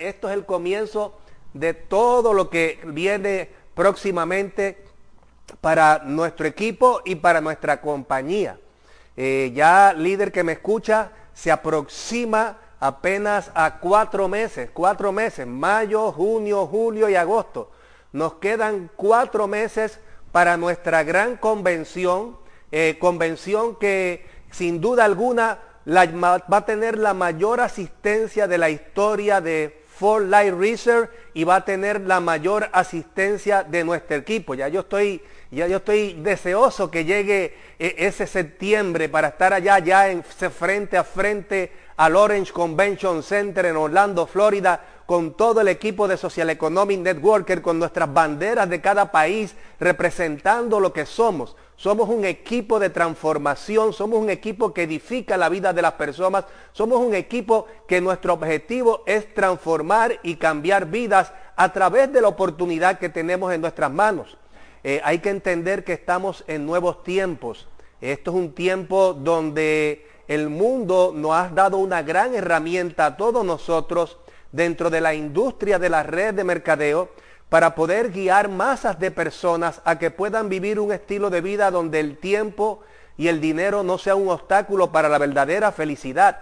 Esto es el comienzo de todo lo que viene próximamente para nuestro equipo y para nuestra compañía. Eh, ya líder que me escucha, se aproxima apenas a cuatro meses, cuatro meses, mayo, junio, julio y agosto. Nos quedan cuatro meses para nuestra gran convención, eh, convención que sin duda alguna va a tener la mayor asistencia de la historia de for Light Research y va a tener la mayor asistencia de nuestro equipo. Ya yo estoy, ya yo estoy deseoso que llegue eh, ese septiembre para estar allá, ya en, frente a frente al Orange Convention Center en Orlando, Florida, con todo el equipo de Social Economic Networker, con nuestras banderas de cada país, representando lo que somos. Somos un equipo de transformación, somos un equipo que edifica la vida de las personas, somos un equipo que nuestro objetivo es transformar y cambiar vidas a través de la oportunidad que tenemos en nuestras manos. Eh, hay que entender que estamos en nuevos tiempos. Esto es un tiempo donde el mundo nos ha dado una gran herramienta a todos nosotros dentro de la industria de la red de mercadeo para poder guiar masas de personas a que puedan vivir un estilo de vida donde el tiempo y el dinero no sea un obstáculo para la verdadera felicidad.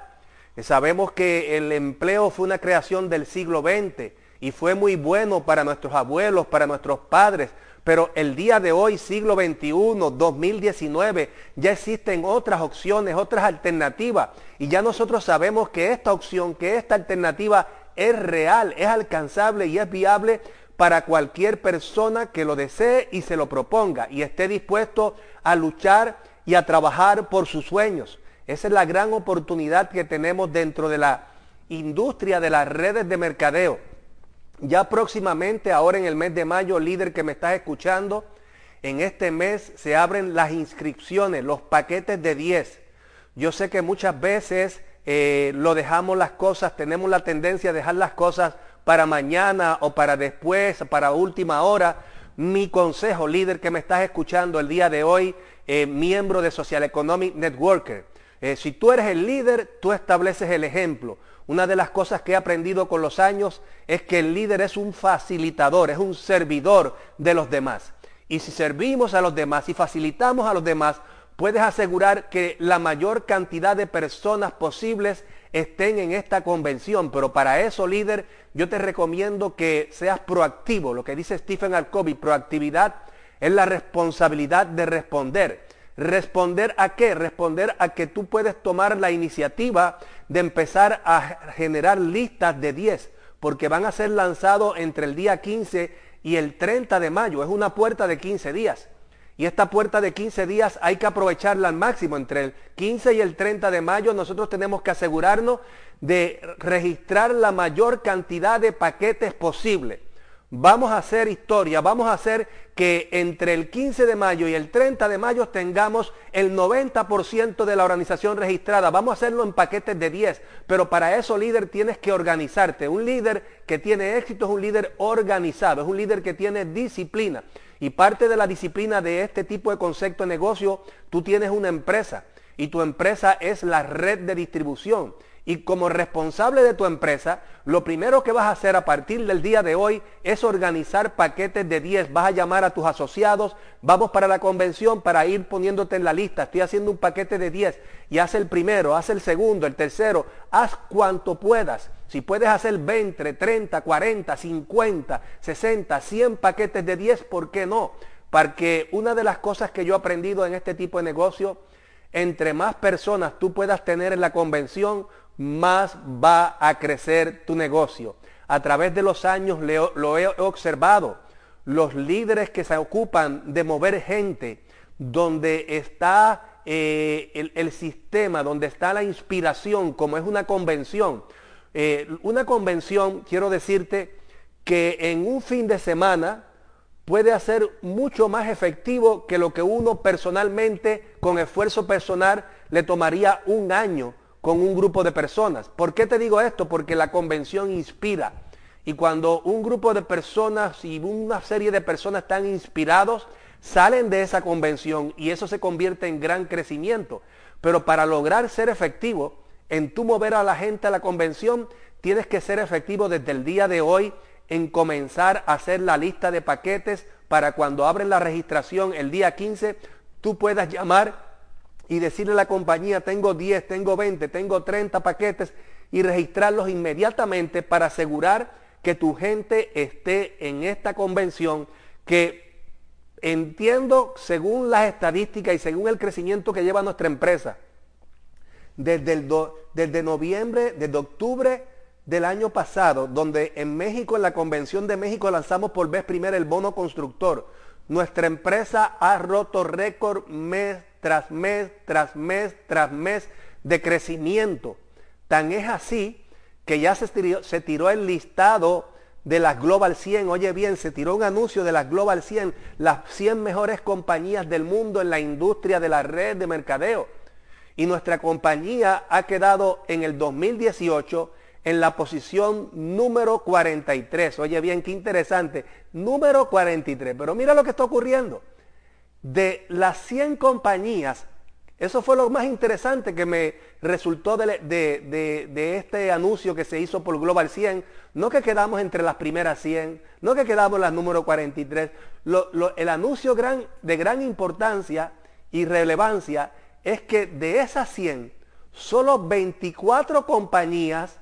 Eh, sabemos que el empleo fue una creación del siglo XX y fue muy bueno para nuestros abuelos, para nuestros padres, pero el día de hoy, siglo XXI, 2019, ya existen otras opciones, otras alternativas. Y ya nosotros sabemos que esta opción, que esta alternativa es real, es alcanzable y es viable para cualquier persona que lo desee y se lo proponga y esté dispuesto a luchar y a trabajar por sus sueños. Esa es la gran oportunidad que tenemos dentro de la industria de las redes de mercadeo. Ya próximamente, ahora en el mes de mayo, líder que me estás escuchando, en este mes se abren las inscripciones, los paquetes de 10. Yo sé que muchas veces eh, lo dejamos las cosas, tenemos la tendencia a dejar las cosas para mañana o para después, para última hora. Mi consejo, líder que me estás escuchando el día de hoy, eh, miembro de Social Economic Networker. Eh, si tú eres el líder, tú estableces el ejemplo. Una de las cosas que he aprendido con los años es que el líder es un facilitador, es un servidor de los demás. Y si servimos a los demás y facilitamos a los demás, puedes asegurar que la mayor cantidad de personas posibles estén en esta convención. Pero para eso, líder, yo te recomiendo que seas proactivo. Lo que dice Stephen Alcovy, proactividad es la responsabilidad de responder. ¿Responder a qué? Responder a que tú puedes tomar la iniciativa de empezar a generar listas de 10, porque van a ser lanzados entre el día 15 y el 30 de mayo. Es una puerta de 15 días. Y esta puerta de 15 días hay que aprovecharla al máximo. Entre el 15 y el 30 de mayo nosotros tenemos que asegurarnos de registrar la mayor cantidad de paquetes posible. Vamos a hacer historia, vamos a hacer que entre el 15 de mayo y el 30 de mayo tengamos el 90% de la organización registrada. Vamos a hacerlo en paquetes de 10, pero para eso líder tienes que organizarte. Un líder que tiene éxito es un líder organizado, es un líder que tiene disciplina. Y parte de la disciplina de este tipo de concepto de negocio, tú tienes una empresa y tu empresa es la red de distribución. Y como responsable de tu empresa, lo primero que vas a hacer a partir del día de hoy es organizar paquetes de 10. Vas a llamar a tus asociados, vamos para la convención para ir poniéndote en la lista. Estoy haciendo un paquete de 10 y haz el primero, haz el segundo, el tercero, haz cuanto puedas. Si puedes hacer 20, 30, 40, 50, 60, 100 paquetes de 10, ¿por qué no? Porque una de las cosas que yo he aprendido en este tipo de negocio, entre más personas tú puedas tener en la convención, más va a crecer tu negocio. A través de los años lo he observado. Los líderes que se ocupan de mover gente, donde está eh, el, sistema, donde está la inspiración, como es una convención, Eh, una convención, quiero decirte, que en un fin de semana puede hacer mucho más efectivo que lo que uno personalmente, con esfuerzo personal, le tomaría un año con un grupo de personas. ¿Por qué te digo esto? Porque la convención inspira. Y cuando un grupo de personas y una serie de personas están inspirados, salen de esa convención y eso se convierte en gran crecimiento. Pero para lograr ser efectivo en tu mover a la gente a la convención, tienes que ser efectivo desde el día de hoy en comenzar a hacer la lista de paquetes para cuando abren la registración el día 15, tú puedas llamar y decirle a la compañía, tengo 10, tengo 20, tengo 30 paquetes y registrarlos inmediatamente para asegurar que tu gente esté en esta convención que entiendo según las estadísticas y según el crecimiento que lleva nuestra empresa, desde, el desde noviembre, desde octubre del año pasado, donde en México, en la Convención de México, lanzamos por vez primera el bono constructor. Nuestra empresa ha roto récord mes tras mes, tras mes, tras mes de crecimiento. Tan es así que ya se tiró, el listado de las Global 100. Oye bien, se tiró un anuncio de las Global 100, las 100 mejores compañías del mundo en la industria de la red de mercadeo. Y nuestra compañía ha quedado en el 2018 en la posición número 43. Oye bien, qué interesante. Número 43. Pero mira lo que está ocurriendo de las 100 compañías, eso fue lo más interesante que me resultó de, este anuncio que se hizo por Global 100. No que quedamos entre las primeras 100, no que quedamos las número 43. el anuncio de gran importancia y relevancia es que de esas 100, solo 24 compañías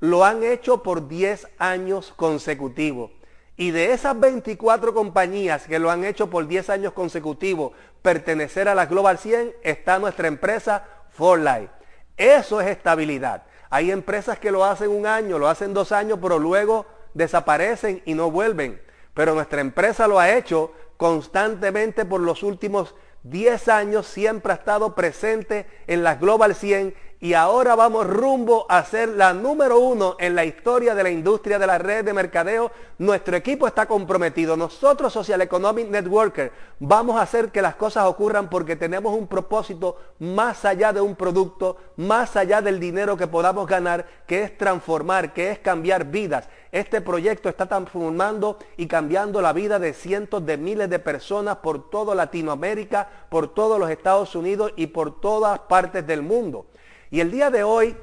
lo han hecho por 10 años consecutivos. Y de esas 24 compañías que lo han hecho por 10 años consecutivos pertenecer a la Global 100 está nuestra empresa For Life. Eso es estabilidad. Hay empresas que lo hacen un año, lo hacen dos años, pero luego desaparecen y no vuelven. Pero nuestra empresa lo ha hecho constantemente por los últimos 10 años, siempre ha estado presente en las Global 100 y ahora vamos rumbo a ser la número uno en la historia de la industria de la red de mercadeo. Nuestro equipo está comprometido. Nosotros, Social Economic Networker, vamos a hacer que las cosas ocurran porque tenemos un propósito más allá de un producto, más allá del dinero que podamos ganar, que es transformar, que es cambiar vidas. Este proyecto está transformando y cambiando la vida de cientos de miles de personas por toda Latinoamérica, por todos los Estados Unidos y por todas partes del mundo. Y el día de hoy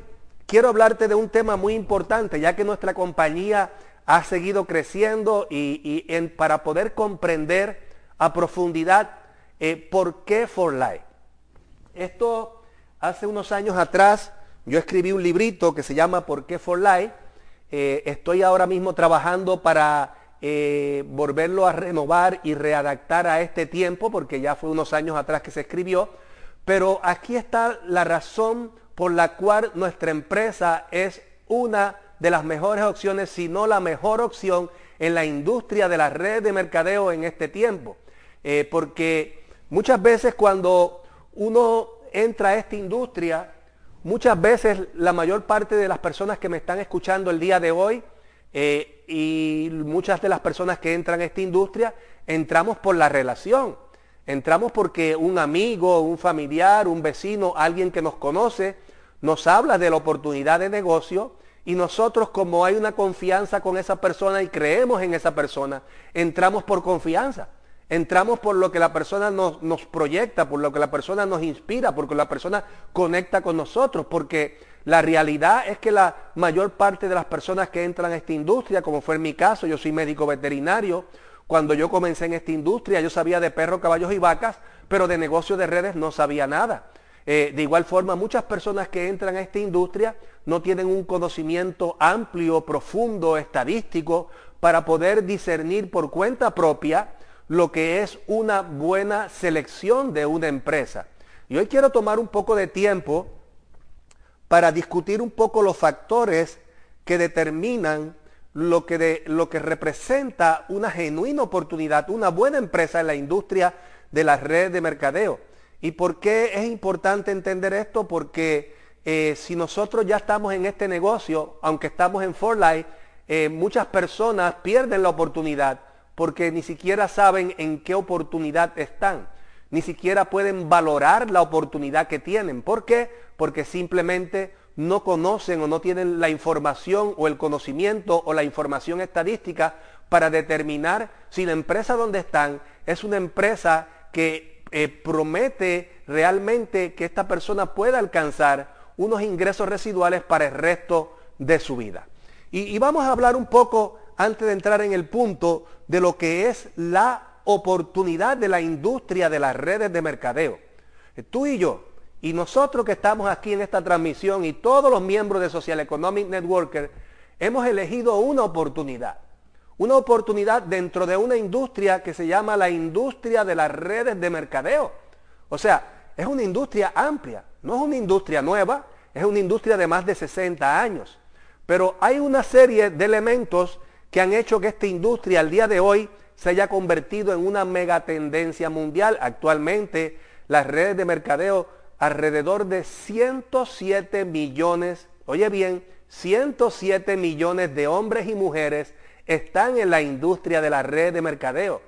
quiero hablarte de un tema muy importante, ya que nuestra compañía ha seguido creciendo y, para poder comprender a profundidad eh, por qué For Life. Esto hace unos años atrás yo escribí un librito que se llama ¿Por qué For Life? Eh, estoy ahora mismo trabajando para eh, volverlo a renovar y readaptar a este tiempo, porque ya fue unos años atrás que se escribió. Pero aquí está la razón por la cual nuestra empresa es una de las mejores opciones, si no la mejor opción en la industria de la red de mercadeo en este tiempo. Eh, porque muchas veces cuando uno entra a esta industria, muchas veces la mayor parte de las personas que me están escuchando el día de hoy eh, y muchas de las personas que entran a esta industria, entramos por la relación. Entramos porque un amigo, un familiar, un vecino, alguien que nos conoce, nos habla de la oportunidad de negocio y nosotros como hay una confianza con esa persona y creemos en esa persona, entramos por confianza. Entramos por lo que la persona nos, proyecta, por lo que la persona nos inspira, porque la persona conecta con nosotros, porque la realidad es que la mayor parte de las personas que entran a esta industria, como fue en mi caso, yo soy médico veterinario, cuando yo comencé en esta industria yo sabía de perros, caballos y vacas, pero de negocio de redes no sabía nada. Eh, de igual forma, muchas personas que entran a esta industria no tienen un conocimiento amplio, profundo, estadístico, para poder discernir por cuenta propia lo que es una buena selección de una empresa. Y hoy quiero tomar un poco de tiempo para discutir un poco los factores que determinan lo que, lo que representa una genuina oportunidad, una buena empresa en la industria de la red de mercadeo. ¿Y por qué es importante entender esto? Porque eh, si nosotros ya estamos en este negocio, aunque estamos en Forlight, eh, muchas personas pierden la oportunidad porque ni siquiera saben en qué oportunidad están. Ni siquiera pueden valorar la oportunidad que tienen. ¿Por qué? Porque simplemente no conocen o no tienen la información o el conocimiento o la información estadística para determinar si la empresa donde están es una empresa que eh, promete realmente que esta persona pueda alcanzar unos ingresos residuales para el resto de su vida. Y, vamos a hablar un poco, antes de entrar en el punto, de lo que es la oportunidad de la industria de las redes de mercadeo. Eh, tú y yo, y nosotros que estamos aquí en esta transmisión y todos los miembros de Social Economic Networker, hemos elegido una oportunidad una oportunidad dentro de una industria que se llama la industria de las redes de mercadeo. O sea, es una industria amplia, no es una industria nueva, es una industria de más de 60 años. Pero hay una serie de elementos que han hecho que esta industria al día de hoy se haya convertido en una megatendencia mundial. Actualmente las redes de mercadeo alrededor de 107 millones, oye bien, 107 millones de hombres y mujeres están en la industria de la red de mercadeo.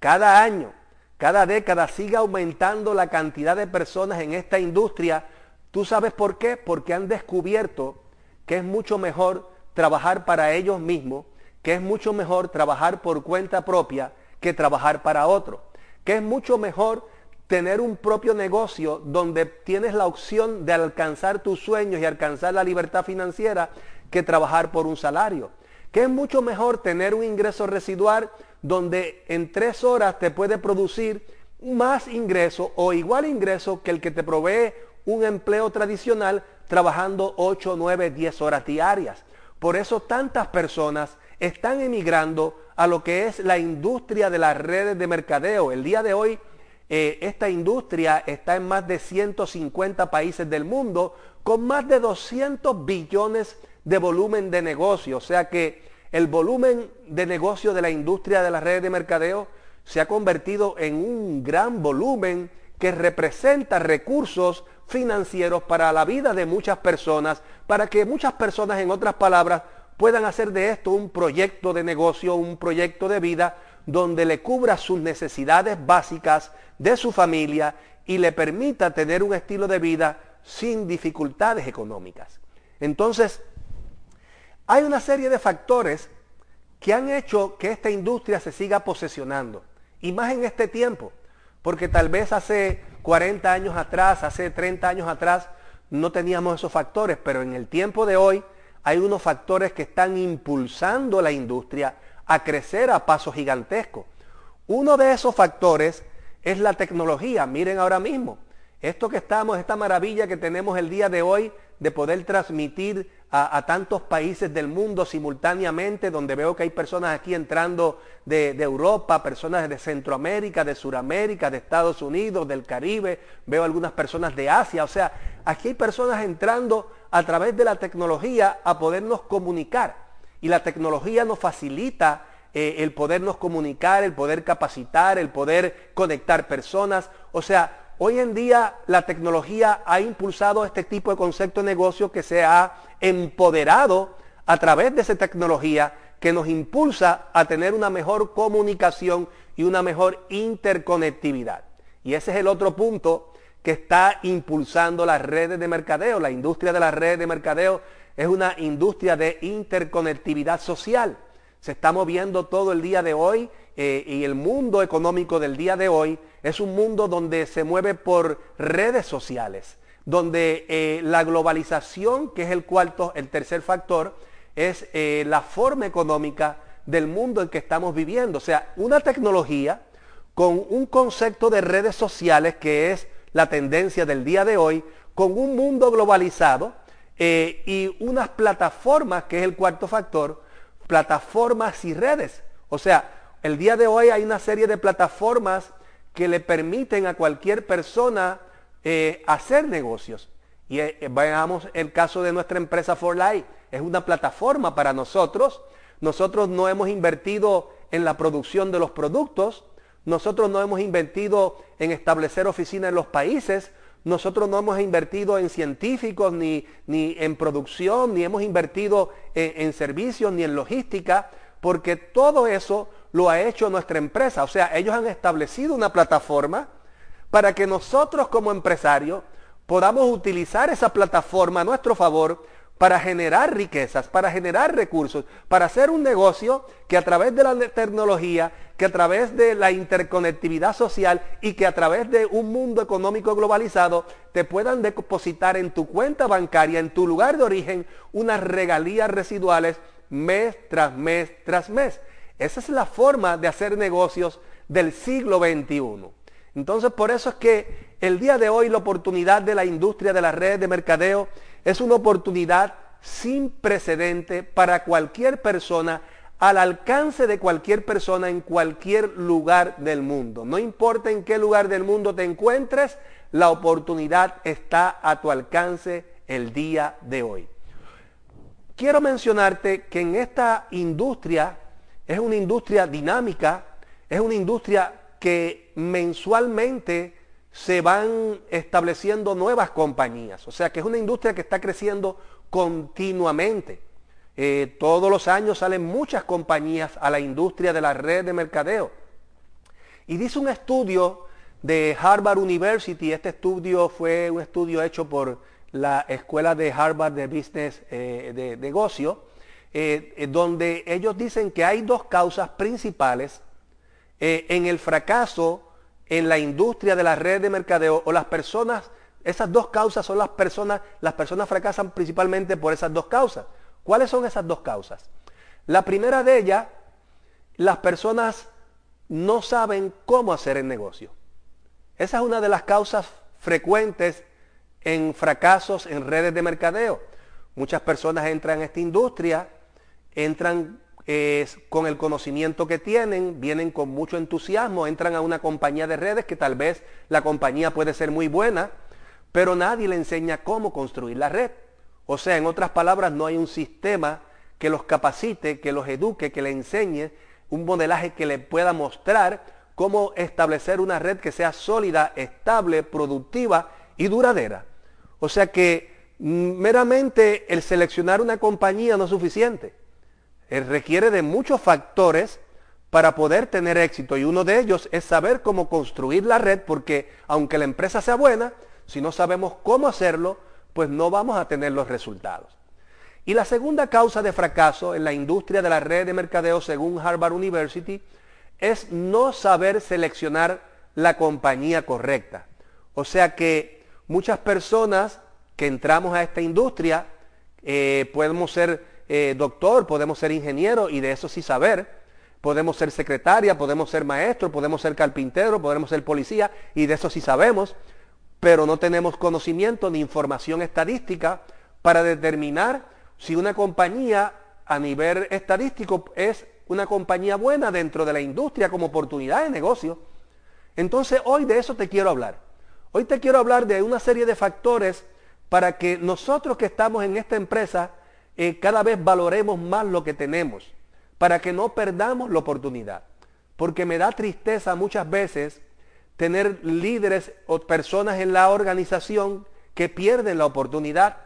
Cada año, cada década sigue aumentando la cantidad de personas en esta industria. ¿Tú sabes por qué? Porque han descubierto que es mucho mejor trabajar para ellos mismos, que es mucho mejor trabajar por cuenta propia que trabajar para otro, que es mucho mejor tener un propio negocio donde tienes la opción de alcanzar tus sueños y alcanzar la libertad financiera que trabajar por un salario que es mucho mejor tener un ingreso residual donde en tres horas te puede producir más ingreso o igual ingreso que el que te provee un empleo tradicional trabajando 8, 9, 10 horas diarias. Por eso tantas personas están emigrando a lo que es la industria de las redes de mercadeo. El día de hoy eh, esta industria está en más de 150 países del mundo con más de 200 billones de volumen de negocio. O sea que el volumen de negocio de la industria de las redes de mercadeo se ha convertido en un gran volumen que representa recursos financieros para la vida de muchas personas, para que muchas personas, en otras palabras, puedan hacer de esto un proyecto de negocio, un proyecto de vida, donde le cubra sus necesidades básicas de su familia y le permita tener un estilo de vida sin dificultades económicas. Entonces, hay una serie de factores que han hecho que esta industria se siga posesionando, y más en este tiempo, porque tal vez hace 40 años atrás, hace 30 años atrás, no teníamos esos factores, pero en el tiempo de hoy hay unos factores que están impulsando la industria a crecer a pasos gigantescos. Uno de esos factores es la tecnología. Miren ahora mismo, esto que estamos, esta maravilla que tenemos el día de hoy de poder transmitir a, tantos países del mundo simultáneamente, donde veo que hay personas aquí entrando de, Europa, personas de Centroamérica, de Suramérica, de Estados Unidos, del Caribe, veo algunas personas de Asia, o sea, aquí hay personas entrando a través de la tecnología a podernos comunicar. Y la tecnología nos facilita eh, el podernos comunicar, el poder capacitar, el poder conectar personas. O sea, Hoy en día la tecnología ha impulsado este tipo de concepto de negocio que se ha empoderado a través de esa tecnología que nos impulsa a tener una mejor comunicación y una mejor interconectividad. Y ese es el otro punto que está impulsando las redes de mercadeo. La industria de las redes de mercadeo es una industria de interconectividad social. Se está moviendo todo el día de hoy eh, y el mundo económico del día de hoy es un mundo donde se mueve por redes sociales, donde eh, la globalización, que es el cuarto, el tercer factor, es eh, la forma económica del mundo en que estamos viviendo. O sea, una tecnología con un concepto de redes sociales que es la tendencia del día de hoy, con un mundo globalizado y unas plataformas, que es el cuarto factor, plataformas y redes. O sea, el día de hoy hay una serie de plataformas que le permiten a cualquier persona eh, hacer negocios. Y eh, veamos el caso de nuestra empresa For Life. Es una plataforma para nosotros. Nosotros no hemos invertido en la producción de los productos. Nosotros no hemos invertido en establecer oficinas en los países. nosotros no hemos invertido en científicos, ni, ni en producción, ni hemos invertido en servicios, ni en logística, porque todo eso lo ha hecho nuestra empresa. O sea, ellos han establecido una plataforma para que nosotros como empresarios podamos utilizar esa plataforma a nuestro favor para generar riquezas, para generar recursos, para hacer un negocio que a través de la tecnología, que a través de la interconectividad social y que a través de un mundo económico globalizado te puedan depositar en tu cuenta bancaria, en tu lugar de origen, unas regalías residuales mes tras mes tras mes. Esa es la forma de hacer negocios del siglo XXI. Entonces por eso es que el día de hoy la oportunidad de la industria de las redes de mercadeo es una oportunidad sin precedente para cualquier persona, al alcance de cualquier persona en cualquier lugar del mundo. No importa en qué lugar del mundo te encuentres, la oportunidad está a tu alcance el día de hoy. Quiero mencionarte que en esta industria es una industria dinámica, es una industria que mensualmente se van estableciendo nuevas compañías. O sea que es una industria que está creciendo continuamente. Eh, todos los años salen muchas compañías a la industria de la red de mercadeo. Y dice un estudio de Harvard University, este estudio fue un estudio hecho por la Escuela de Harvard de Business eh, de Negocio, eh, donde ellos dicen que hay dos causas principales en el fracaso en la industria de la red de mercadeo o las personas, esas dos causas son las personas, las personas fracasan principalmente por esas dos causas. ¿Cuáles son esas dos causas? La primera de ellas, las personas no saben cómo hacer el negocio. Esa es una de las causas frecuentes en fracasos en redes de mercadeo. Muchas personas entran a esta industria, entran con el conocimiento que tienen, vienen con mucho entusiasmo, entran a una compañía de redes que tal vez la compañía puede ser muy buena, pero nadie le enseña cómo construir la red. O sea, en otras palabras, no hay un sistema que los capacite, que los eduque, que le enseñe un modelaje que le pueda mostrar cómo establecer una red que sea sólida, estable, productiva y duradera. O sea que mm, meramente el seleccionar una compañía no es suficiente. Eh, requiere de muchos factores para poder tener éxito y uno de ellos es saber cómo construir la red porque aunque la empresa sea buena, si no sabemos cómo hacerlo, pues no vamos a tener los resultados. Y la segunda causa de fracaso en la industria de la red de mercadeo según Harvard University es no saber seleccionar la compañía correcta. O sea que muchas personas que entramos a esta industria eh, podemos ser eh, doctor, podemos ser ingeniero y de eso sí saber. Podemos ser secretaria, podemos ser maestro, podemos ser carpintero, podemos ser policía y de eso sí sabemos, pero no tenemos conocimiento ni información estadística para determinar si una compañía a nivel estadístico es una compañía buena dentro de la industria como oportunidad de negocio. Entonces hoy de eso te quiero hablar. Hoy te quiero hablar de una serie de factores para que nosotros que estamos en esta empresa eh, cada vez valoremos más lo que tenemos, para que no perdamos la oportunidad. Porque me da tristeza muchas veces tener líderes o personas en la organización que pierden la oportunidad,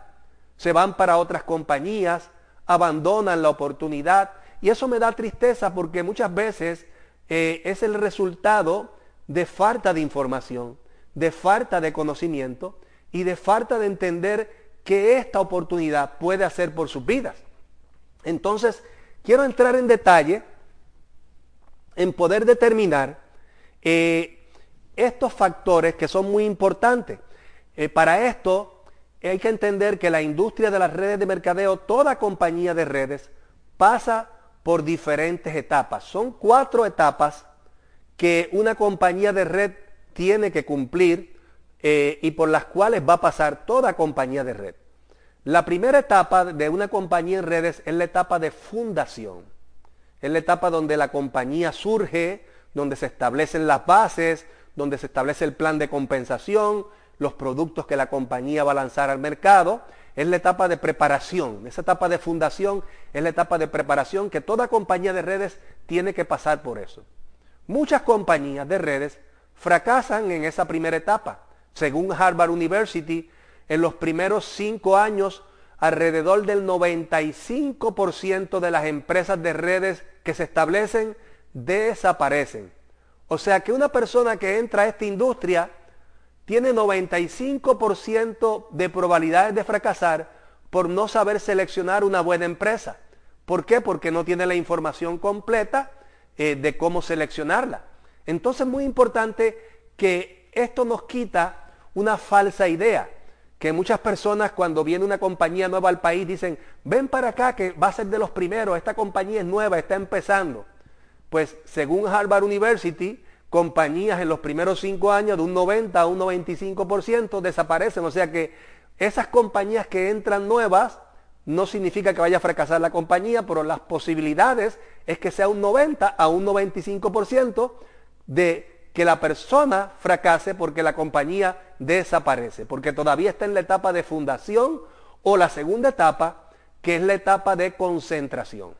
se van para otras compañías, abandonan la oportunidad. Y eso me da tristeza porque muchas veces eh, es el resultado de falta de información, de falta de conocimiento y de falta de entender que esta oportunidad puede hacer por sus vidas. Entonces, quiero entrar en detalle en poder determinar eh, estos factores que son muy importantes. Eh, para esto hay que entender que la industria de las redes de mercadeo, toda compañía de redes, pasa por diferentes etapas. Son cuatro etapas que una compañía de red tiene que cumplir eh, y por las cuales va a pasar toda compañía de red. La primera etapa de una compañía en redes es la etapa de fundación. Es la etapa donde la compañía surge, donde se establecen las bases, donde se establece el plan de compensación, los productos que la compañía va a lanzar al mercado. Es la etapa de preparación. Esa etapa de fundación es la etapa de preparación que toda compañía de redes tiene que pasar por eso. Muchas compañías de redes fracasan en esa primera etapa Según Harvard University, en los primeros cinco años, alrededor del 95% de las empresas de redes que se establecen desaparecen. O sea que una persona que entra a esta industria tiene 95% de probabilidades de fracasar por no saber seleccionar una buena empresa. ¿Por qué? Porque no tiene la información completa eh, de cómo seleccionarla. Entonces es muy importante que esto nos quita una falsa idea, que muchas personas cuando viene una compañía nueva al país dicen, ven para acá que va a ser de los primeros, esta compañía es nueva, está empezando. Pues según Harvard University, compañías en los primeros cinco años de un 90 a un 95% desaparecen. O sea que esas compañías que entran nuevas no significa que vaya a fracasar la compañía, pero las posibilidades es que sea un 90 a un 95% de que la persona fracase porque la compañía desaparece, porque todavía está en la etapa de fundación o la segunda etapa, que es la etapa de concentración.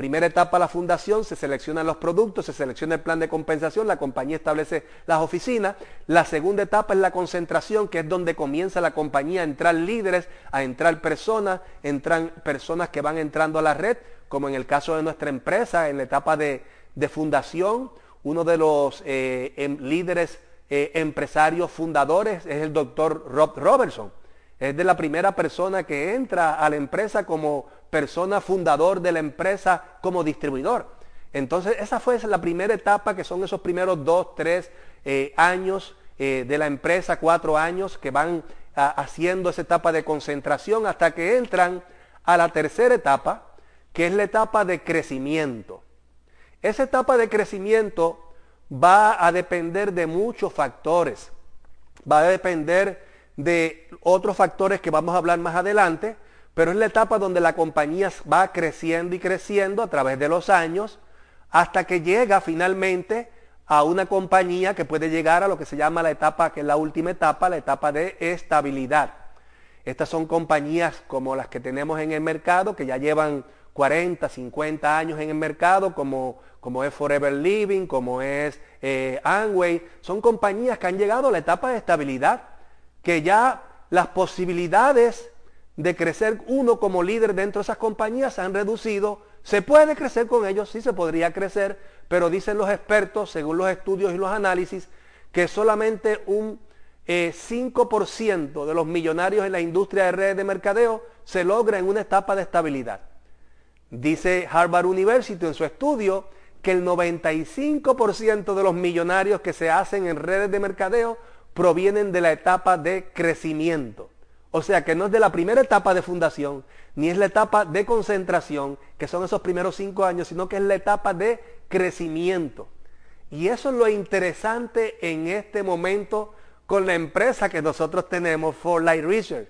Primera etapa, la fundación, se seleccionan los productos, se selecciona el plan de compensación, la compañía establece las oficinas. La segunda etapa es la concentración, que es donde comienza la compañía a entrar líderes, a entrar personas, entran personas que van entrando a la red, como en el caso de nuestra empresa, en la etapa de, fundación. Uno de los eh, em, líderes eh, empresarios fundadores es el doctor Rob Robertson. Es de la primera persona que entra a la empresa como persona fundador de la empresa como distribuidor. Entonces, esa fue la primera etapa, que son esos primeros dos, tres eh, años de la empresa, cuatro años, que van haciendo esa etapa de concentración hasta que entran a la tercera etapa, que es la etapa de crecimiento. Esa etapa de crecimiento va a depender de muchos factores. Va a depender de otros factores que vamos a hablar más adelante, pero es la etapa donde la compañía va creciendo y creciendo a través de los años hasta que llega finalmente a una compañía que puede llegar a lo que se llama la etapa, que es la última etapa, la etapa de estabilidad. Estas son compañías como las que tenemos en el mercado, que ya llevan 40, 50 años en el mercado, como, como es Forever Living, como es eh. Son compañías que han llegado a la etapa de estabilidad, que ya las posibilidades de crecer uno como líder dentro de esas compañías se han reducido. Se puede crecer con ellos, sí se podría crecer, pero dicen los expertos, según los estudios y los análisis, que solamente un 5% eh, de los millonarios en la industria de redes de mercadeo se logra en una etapa de estabilidad. Dice Harvard University en su estudio que el 95% de los millonarios que se hacen en redes de mercadeo provienen de la etapa de crecimiento. O sea que no es de la primera etapa de fundación, ni es la etapa de concentración, que son esos primeros cinco años, sino que es la etapa de crecimiento. Y eso es lo interesante en este momento con la empresa que nosotros tenemos, For Life Research.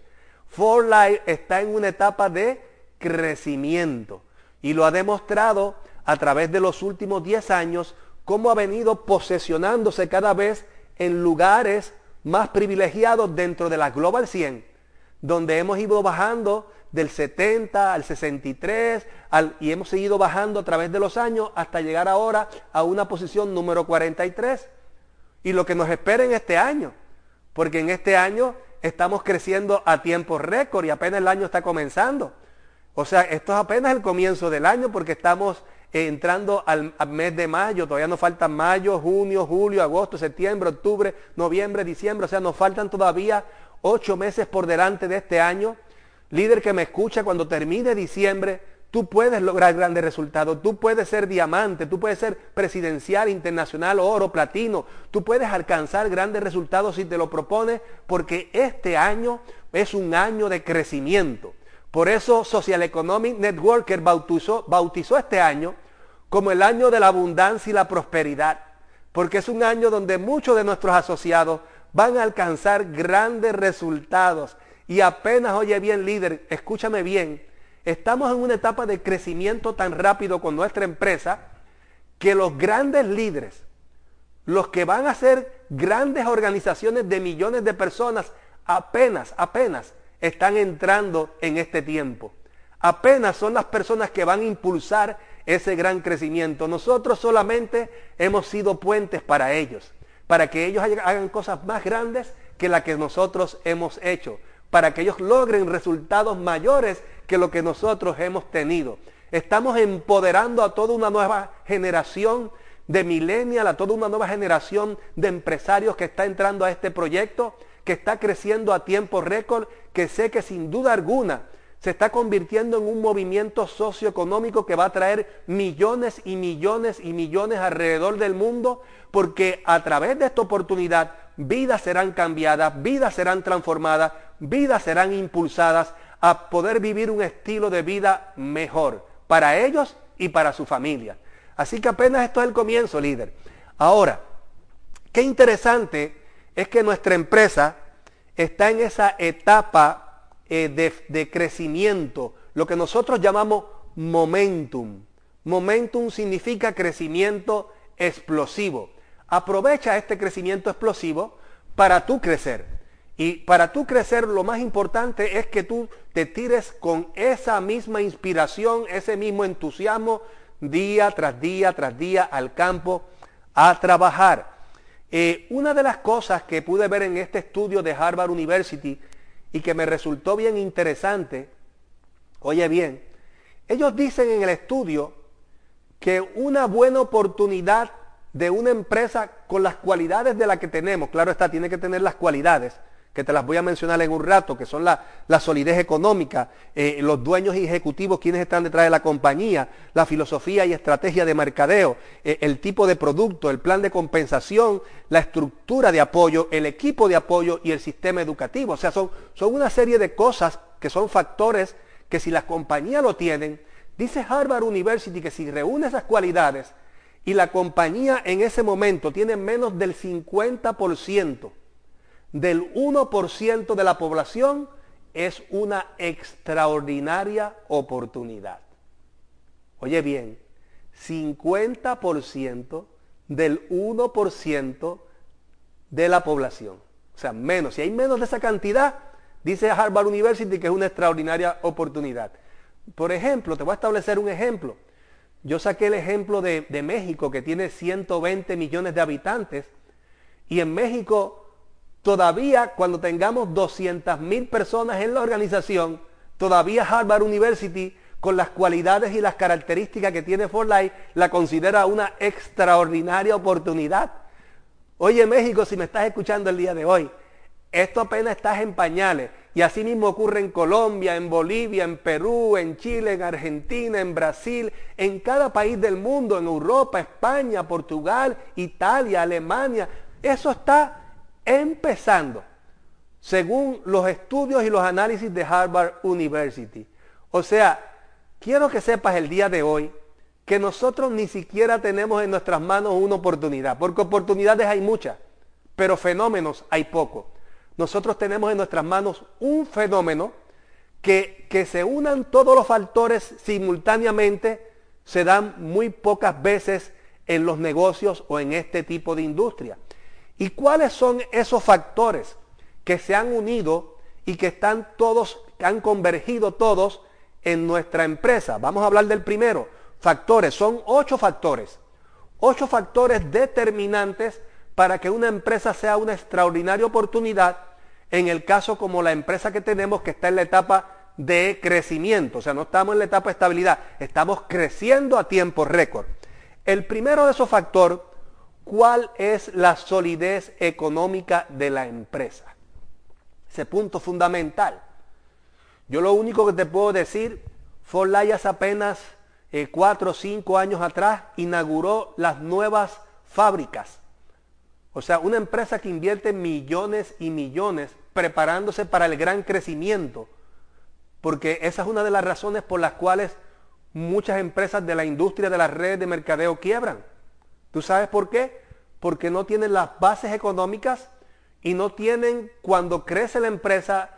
For Life está en una etapa de crecimiento y lo ha demostrado a través de los últimos 10 años cómo ha venido posesionándose cada vez en lugares más privilegiados dentro de la Global 100 donde hemos ido bajando del 70 al 63 y hemos seguido bajando a través de los años hasta llegar ahora a una posición número 43. Y lo que nos espera en este año, porque en este año estamos creciendo a tiempo récord y apenas el año está comenzando. O sea, esto es apenas el comienzo del año porque estamos entrando al, al, mes de mayo, todavía nos faltan mayo, junio, julio, agosto, septiembre, octubre, noviembre, diciembre, o sea, nos faltan todavía ocho meses por delante de este año. Líder que me escucha, cuando termine diciembre, tú puedes lograr grandes resultados, tú puedes ser diamante, tú puedes ser presidencial, internacional, oro, platino, tú puedes alcanzar grandes resultados si te lo propones, porque este año es un año de crecimiento. Por eso Social Economic Networker bautizó, bautizó este año como el año de la abundancia y la prosperidad, porque es un año donde muchos de nuestros asociados van a alcanzar grandes resultados. Y apenas, oye bien líder, escúchame bien, estamos en una etapa de crecimiento tan rápido con nuestra empresa que los grandes líderes, los que van a ser grandes organizaciones de millones de personas, apenas, apenas están entrando en este tiempo. Apenas son las personas que van a impulsar ese gran crecimiento. Nosotros solamente hemos sido puentes para ellos para que ellos hagan cosas más grandes que la que nosotros hemos hecho, para que ellos logren resultados mayores que lo que nosotros hemos tenido. Estamos empoderando a toda una nueva generación de millennial, a toda una nueva generación de empresarios que está entrando a este proyecto, que está creciendo a tiempo récord, que sé que sin duda alguna se está convirtiendo en un movimiento socioeconómico que va a traer millones y millones y millones alrededor del mundo, porque a través de esta oportunidad vidas serán cambiadas, vidas serán transformadas, vidas serán impulsadas a poder vivir un estilo de vida mejor para ellos y para su familia. Así que apenas esto es el comienzo, líder. Ahora, qué interesante es que nuestra empresa está en esa etapa eh, de, de crecimiento, lo que nosotros llamamos momentum. Momentum significa crecimiento explosivo. Aprovecha este crecimiento explosivo para tú crecer. Y para tú crecer lo más importante es que tú te tires con esa misma inspiración, ese mismo entusiasmo día tras día tras día al campo a trabajar. Eh, una de las cosas que pude ver en este estudio de Harvard University y que me resultó bien interesante, oye bien, ellos dicen en el estudio que una buena oportunidad de una empresa con las cualidades de la que tenemos, claro está, tiene que tener las cualidades, que te las voy a mencionar en un rato, que son la, solidez económica, eh, los dueños y ejecutivos, quienes están detrás de la compañía, la filosofía y estrategia de mercadeo, eh, el tipo de producto, el plan de compensación, la estructura de apoyo, el equipo de apoyo y el sistema educativo. O sea, son, son una serie de cosas que son factores que si las compañías lo tienen, dice Harvard University que si reúne esas cualidades y la compañía en ese momento tiene menos del 50%, del 1% de la población es una extraordinaria oportunidad. Oye bien, 50% del 1% de la población. O sea, menos. Si hay menos de esa cantidad, dice Harvard University que es una extraordinaria oportunidad. Por ejemplo, te voy a establecer un ejemplo. Yo saqué el ejemplo de, de México, que tiene 120 millones de habitantes, y en México todavía cuando tengamos 200 mil personas en la organización, todavía Harvard University, con las cualidades y las características que tiene For Life, la considera una extraordinaria oportunidad. Oye México, si me estás escuchando el día de hoy, esto apenas está en pañales. Y así mismo ocurre en Colombia, en Bolivia, en Perú, en Chile, en Argentina, en Brasil, en cada país del mundo, en Europa, España, Portugal, Italia, Alemania. Eso está empezando, según los estudios y los análisis de Harvard University. O sea, quiero que sepas el día de hoy que nosotros ni siquiera tenemos en nuestras manos una oportunidad, porque oportunidades hay muchas, pero fenómenos hay poco. Nosotros tenemos en nuestras manos un fenómeno que, que se unan todos los factores simultáneamente, se dan muy pocas veces en los negocios o en este tipo de industria. ¿Y cuáles son esos factores que se han unido y que están todos, que han convergido todos en nuestra empresa? Vamos a hablar del primero. Factores, son ocho factores. Ocho factores determinantes para que una empresa sea una extraordinaria oportunidad en el caso como la empresa que tenemos que está en la etapa de crecimiento. O sea, no estamos en la etapa de estabilidad, estamos creciendo a tiempo récord. El primero de esos factores cuál es la solidez económica de la empresa. Ese punto fundamental. Yo lo único que te puedo decir, hace apenas eh, cuatro o cinco años atrás inauguró las nuevas fábricas. O sea, una empresa que invierte millones y millones preparándose para el gran crecimiento. Porque esa es una de las razones por las cuales muchas empresas de la industria de las redes de mercadeo quiebran ¿Tú sabes por qué? Porque no tienen las bases económicas y no tienen, cuando crece la empresa,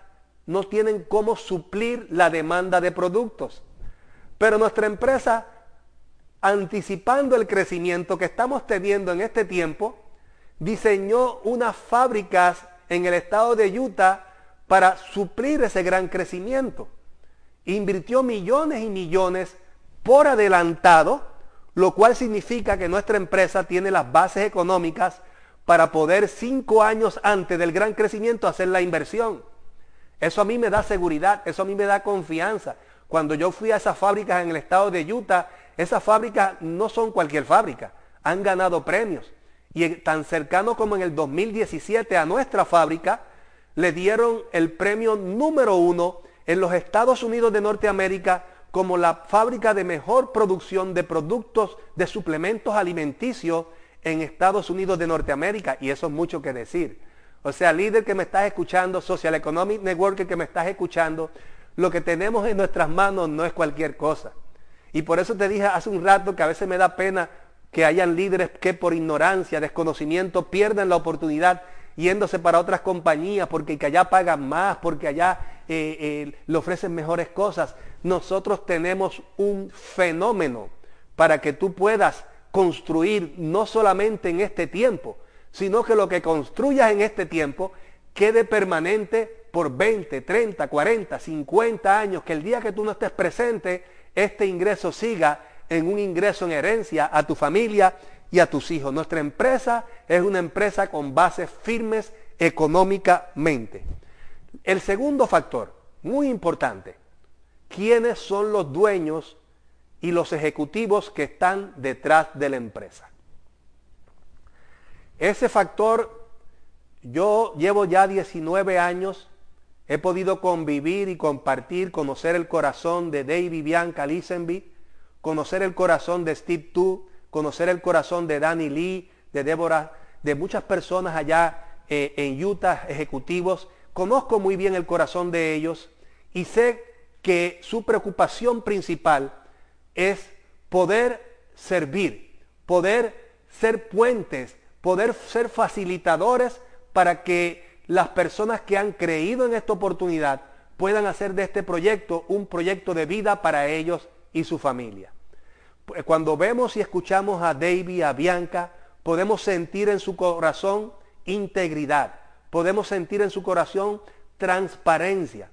no tienen cómo suplir la demanda de productos. Pero nuestra empresa, anticipando el crecimiento que estamos teniendo en este tiempo, diseñó unas fábricas en el estado de Utah para suplir ese gran crecimiento. Invirtió millones y millones por adelantado lo cual significa que nuestra empresa tiene las bases económicas para poder cinco años antes del gran crecimiento hacer la inversión. Eso a mí me da seguridad, eso a mí me da confianza. Cuando yo fui a esas fábricas en el estado de Utah, esas fábricas no son cualquier fábrica, han ganado premios. Y tan cercano como en el 2017 a nuestra fábrica, le dieron el premio número uno en los Estados Unidos de Norteamérica como la fábrica de mejor producción de productos de suplementos alimenticios en Estados Unidos de Norteamérica. Y eso es mucho que decir. O sea, líder que me estás escuchando, Social Economic Network que me estás escuchando, lo que tenemos en nuestras manos no es cualquier cosa. Y por eso te dije hace un rato que a veces me da pena que hayan líderes que por ignorancia, desconocimiento, pierdan la oportunidad yéndose para otras compañías porque que allá pagan más, porque allá eh, eh, le ofrecen mejores cosas. Nosotros tenemos un fenómeno para que tú puedas construir no solamente en este tiempo, sino que lo que construyas en este tiempo quede permanente por 20, 30, 40, 50 años, que el día que tú no estés presente, este ingreso siga en un ingreso en herencia a tu familia y a tus hijos. Nuestra empresa es una empresa con bases firmes económicamente. El segundo factor, muy importante, ¿quiénes son los dueños y los ejecutivos que están detrás de la empresa? Ese factor, yo llevo ya 19 años, he podido convivir y compartir, conocer el corazón de David Bianca Lisenby, conocer el corazón de Steve Tu, conocer el corazón de Danny Lee, de Débora, de muchas personas allá eh, en Utah, ejecutivos. Conozco muy bien el corazón de ellos y sé que su preocupación principal es poder servir, poder ser puentes, poder ser facilitadores para que las personas que han creído en esta oportunidad puedan hacer de este proyecto un proyecto de vida para ellos y su familia. Cuando vemos y escuchamos a David, a Bianca, podemos sentir en su corazón integridad, podemos sentir en su corazón transparencia.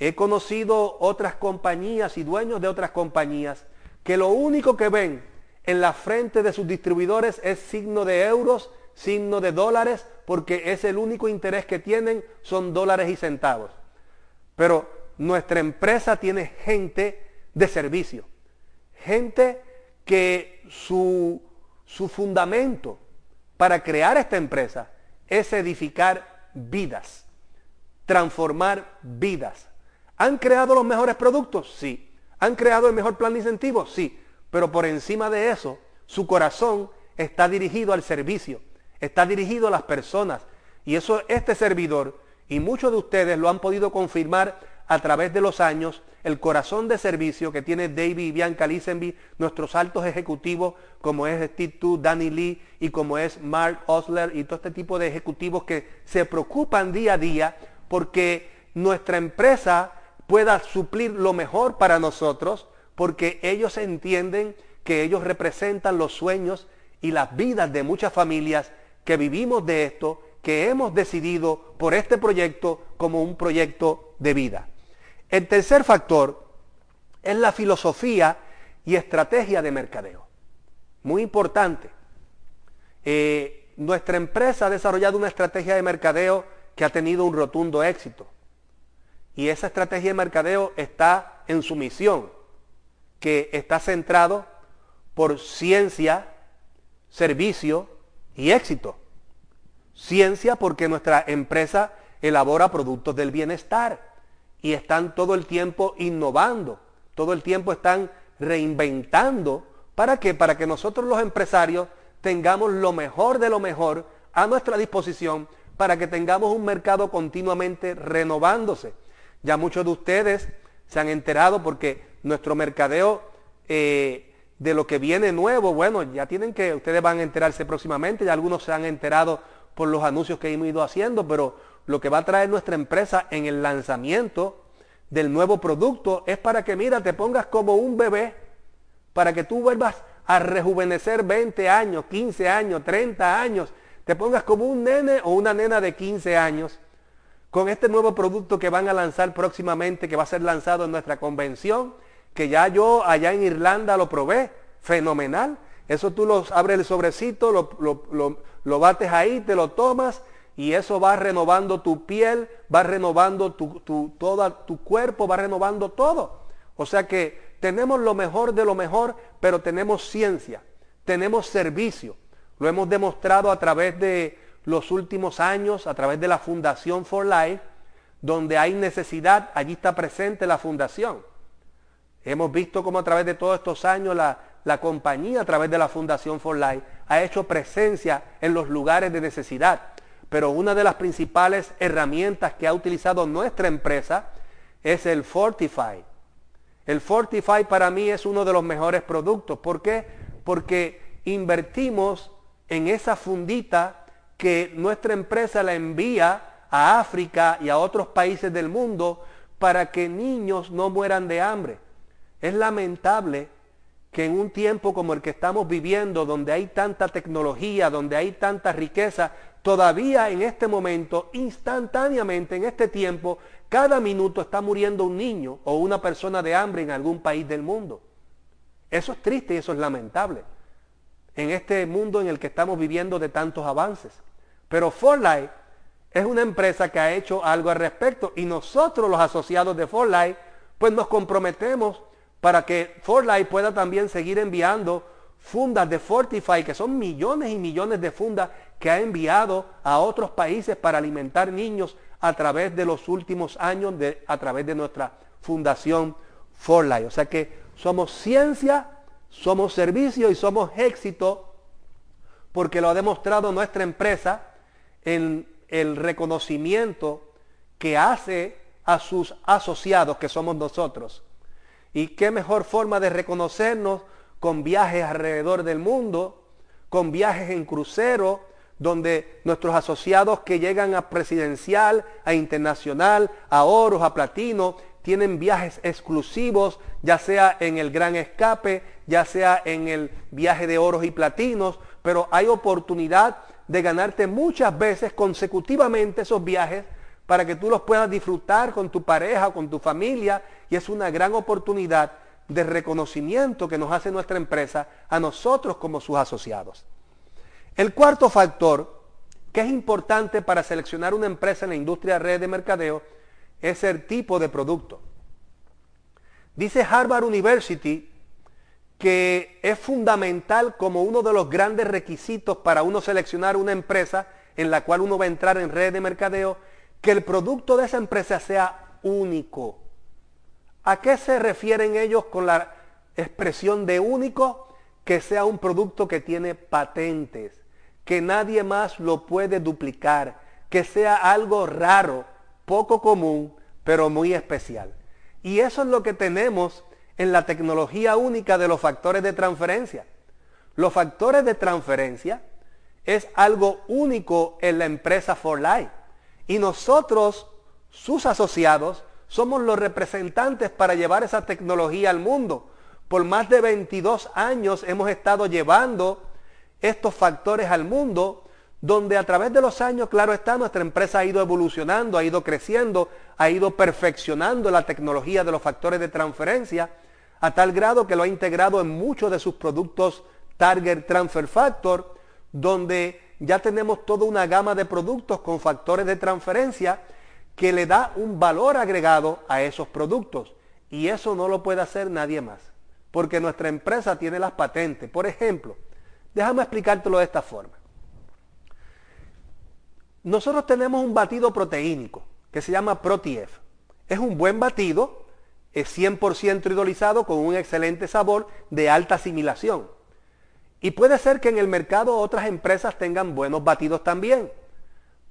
He conocido otras compañías y dueños de otras compañías que lo único que ven en la frente de sus distribuidores es signo de euros, signo de dólares, porque es el único interés que tienen son dólares y centavos. Pero nuestra empresa tiene gente de servicio, gente que su, su fundamento para crear esta empresa es edificar vidas, transformar vidas. ¿Han creado los mejores productos? Sí. ¿Han creado el mejor plan de incentivos? Sí. Pero por encima de eso, su corazón está dirigido al servicio, está dirigido a las personas. Y eso este servidor y muchos de ustedes lo han podido confirmar a través de los años el corazón de servicio que tiene David y Bianca Lisenby, nuestros altos ejecutivos, como es Steve Tu, Danny Lee y como es Mark Osler y todo este tipo de ejecutivos que se preocupan día a día porque nuestra empresa pueda suplir lo mejor para nosotros, porque ellos entienden que ellos representan los sueños y las vidas de muchas familias que vivimos de esto, que hemos decidido por este proyecto como un proyecto de vida. El tercer factor es la filosofía y estrategia de mercadeo. Muy importante. Eh, nuestra empresa ha desarrollado una estrategia de mercadeo que ha tenido un rotundo éxito. Y esa estrategia de mercadeo está en su misión, que está centrado por ciencia, servicio y éxito. Ciencia porque nuestra empresa elabora productos del bienestar y están todo el tiempo innovando, todo el tiempo están reinventando. ¿Para qué? Para que nosotros los empresarios tengamos lo mejor de lo mejor a nuestra disposición para que tengamos un mercado continuamente renovándose. Ya muchos de ustedes se han enterado porque nuestro mercadeo eh, de lo que viene nuevo, bueno, ya tienen que, ustedes van a enterarse próximamente, ya algunos se han enterado por los anuncios que hemos ido haciendo, pero lo que va a traer nuestra empresa en el lanzamiento del nuevo producto es para que, mira, te pongas como un bebé, para que tú vuelvas a rejuvenecer 20 años, 15 años, 30 años, te pongas como un nene o una nena de 15 años con este nuevo producto que van a lanzar próximamente, que va a ser lanzado en nuestra convención, que ya yo allá en Irlanda lo probé, fenomenal. Eso tú lo abres el sobrecito, lo, bates ahí, te lo tomas y eso va renovando tu piel, va renovando tu, todo tu cuerpo, va renovando todo. O sea que tenemos lo mejor de lo mejor, pero tenemos ciencia, tenemos servicio. Lo hemos demostrado a través de los últimos años, a través de la Fundación For Life, donde hay necesidad, allí está presente la fundación. Hemos visto cómo a través de todos estos años la, la compañía, a través de la Fundación For Life, ha hecho presencia en los lugares de necesidad. Pero una de las principales herramientas que ha utilizado nuestra empresa es el Fortify. El Fortify para mí es uno de los mejores productos. ¿Por qué? Porque invertimos en esa fundita que nuestra empresa la envía a África y a otros países del mundo para que niños no mueran de hambre. Es lamentable que en un tiempo como el que estamos viviendo, donde hay tanta tecnología, donde hay tanta riqueza, todavía en este momento, instantáneamente en este tiempo, cada minuto está muriendo un niño o una persona de hambre en algún país del mundo. Eso es triste y eso es lamentable en este mundo en el que estamos viviendo de tantos avances. Pero Forlight es una empresa que ha hecho algo al respecto y nosotros los asociados de Forlight pues nos comprometemos para que Forlight pueda también seguir enviando fundas de Fortify, que son millones y millones de fundas que ha enviado a otros países para alimentar niños a través de los últimos años, de, a través de nuestra fundación Forlight. O sea que somos ciencia, somos servicio y somos éxito porque lo ha demostrado nuestra empresa en el reconocimiento que hace a sus asociados, que somos nosotros. Y qué mejor forma de reconocernos con viajes alrededor del mundo, con viajes en crucero, donde nuestros asociados que llegan a presidencial, a internacional, a oros, a platino, tienen viajes exclusivos, ya sea en el gran escape, ya sea en el viaje de oros y platinos, pero hay oportunidad de ganarte muchas veces consecutivamente esos viajes para que tú los puedas disfrutar con tu pareja o con tu familia y es una gran oportunidad de reconocimiento que nos hace nuestra empresa a nosotros como sus asociados. El cuarto factor que es importante para seleccionar una empresa en la industria red de mercadeo es el tipo de producto. Dice Harvard University que es fundamental como uno de los grandes requisitos para uno seleccionar una empresa en la cual uno va a entrar en red de mercadeo, que el producto de esa empresa sea único. ¿A qué se refieren ellos con la expresión de único? Que sea un producto que tiene patentes, que nadie más lo puede duplicar, que sea algo raro, poco común, pero muy especial. Y eso es lo que tenemos en la tecnología única de los factores de transferencia. Los factores de transferencia es algo único en la empresa For Life. Y nosotros, sus asociados, somos los representantes para llevar esa tecnología al mundo. Por más de 22 años hemos estado llevando estos factores al mundo donde a través de los años, claro está, nuestra empresa ha ido evolucionando, ha ido creciendo, ha ido perfeccionando la tecnología de los factores de transferencia, a tal grado que lo ha integrado en muchos de sus productos Target Transfer Factor, donde ya tenemos toda una gama de productos con factores de transferencia que le da un valor agregado a esos productos. Y eso no lo puede hacer nadie más, porque nuestra empresa tiene las patentes. Por ejemplo, déjame explicártelo de esta forma. Nosotros tenemos un batido proteínico que se llama ProTF. Es un buen batido, es 100% hidrolizado con un excelente sabor de alta asimilación. Y puede ser que en el mercado otras empresas tengan buenos batidos también.